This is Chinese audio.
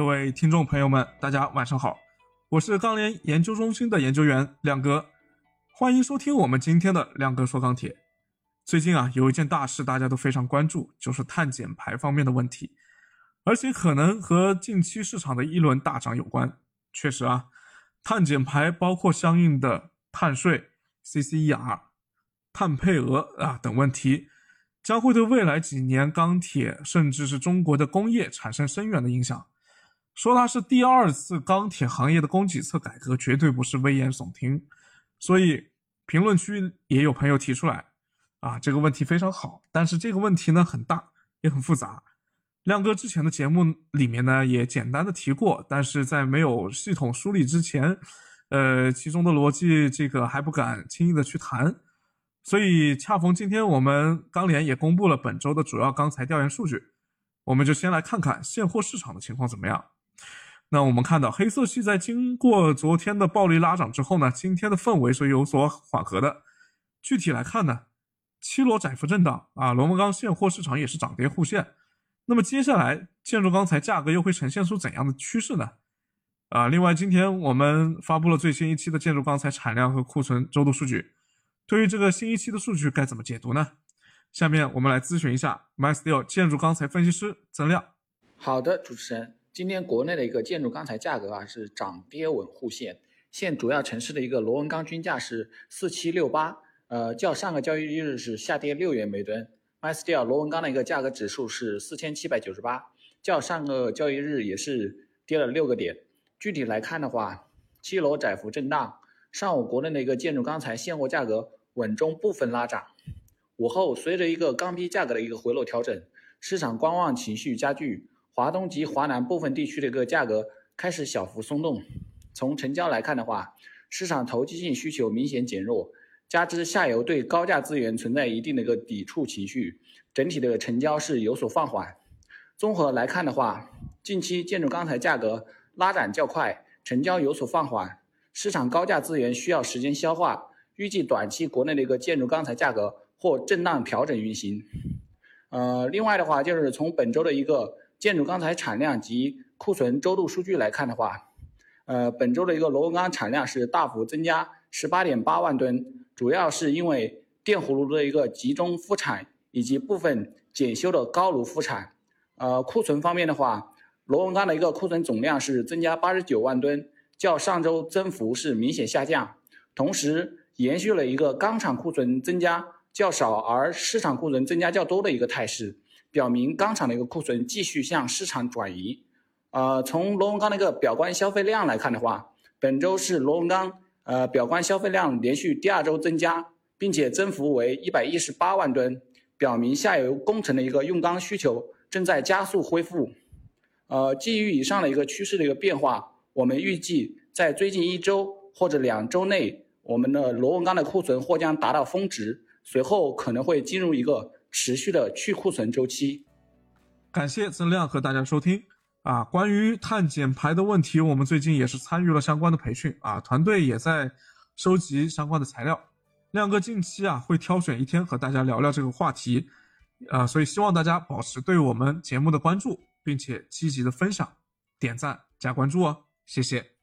各位听众朋友们，大家晚上好，我是钢联研究中心的研究员亮哥，欢迎收听我们今天的亮哥说钢铁。最近啊，有一件大事大家都非常关注，就是碳减排方面的问题，而且可能和近期市场的一轮大涨有关。确实啊，碳减排包括相应的碳税、CCER、碳配额啊等问题。将会对未来几年钢铁甚至是中国的工业产生深远的影响。说它是第二次钢铁行业的供给侧改革，绝对不是危言耸听。所以评论区也有朋友提出来，啊，这个问题非常好，但是这个问题呢很大，也很复杂。亮哥之前的节目里面呢也简单的提过，但是在没有系统梳理之前，呃，其中的逻辑这个还不敢轻易的去谈。所以，恰逢今天我们钢联也公布了本周的主要钢材调研数据，我们就先来看看现货市场的情况怎么样。那我们看到黑色系在经过昨天的暴力拉涨之后呢，今天的氛围是有所缓和的。具体来看呢，七螺窄幅震荡啊，螺纹钢现货市场也是涨跌互现。那么接下来建筑钢材价格又会呈现出怎样的趋势呢？啊，另外今天我们发布了最新一期的建筑钢材产量和库存周度数据。对于这个新一期的数据该怎么解读呢？下面我们来咨询一下 MySteel 建筑钢材分析师曾亮。好的，主持人，今天国内的一个建筑钢材价格啊是涨跌稳互现，现主要城市的一个螺纹钢均价是四七六八，呃，较上个交易日是下跌六元每吨。MySteel 螺纹钢的一个价格指数是四千七百九十八，较上个交易日也是跌了六个点。具体来看的话，七楼窄幅震荡，上午国内的一个建筑钢材现货价格。稳中部分拉涨，午后随着一个钢坯价格的一个回落调整，市场观望情绪加剧，华东及华南部分地区的一个价格开始小幅松动。从成交来看的话，市场投机性需求明显减弱，加之下游对高价资源存在一定的一个抵触情绪，整体的成交是有所放缓。综合来看的话，近期建筑钢材价格拉涨较快，成交有所放缓，市场高价资源需要时间消化。预计短期国内的一个建筑钢材价格或震荡调整运行。呃，另外的话，就是从本周的一个建筑钢材产量及库存周度数据来看的话，呃，本周的一个螺纹钢产量是大幅增加十八点八万吨，主要是因为电葫芦的一个集中复产以及部分检修的高炉复产。呃，库存方面的话，螺纹钢的一个库存总量是增加八十九万吨，较上周增幅是明显下降，同时。延续了一个钢厂库存增加较少，而市场库存增加较多的一个态势，表明钢厂的一个库存继续向市场转移。呃，从螺纹钢的一个表观消费量来看的话，本周是螺纹钢呃表观消费量连续第二周增加，并且增幅为一百一十八万吨，表明下游工程的一个用钢需求正在加速恢复。呃，基于以上的一个趋势的一个变化，我们预计在最近一周或者两周内。我们的螺纹钢的库存或将达到峰值，随后可能会进入一个持续的去库存周期。感谢曾亮和大家收听啊，关于碳减排的问题，我们最近也是参与了相关的培训啊，团队也在收集相关的材料。亮哥近期啊会挑选一天和大家聊聊这个话题啊，所以希望大家保持对我们节目的关注，并且积极的分享、点赞加关注哦，谢谢。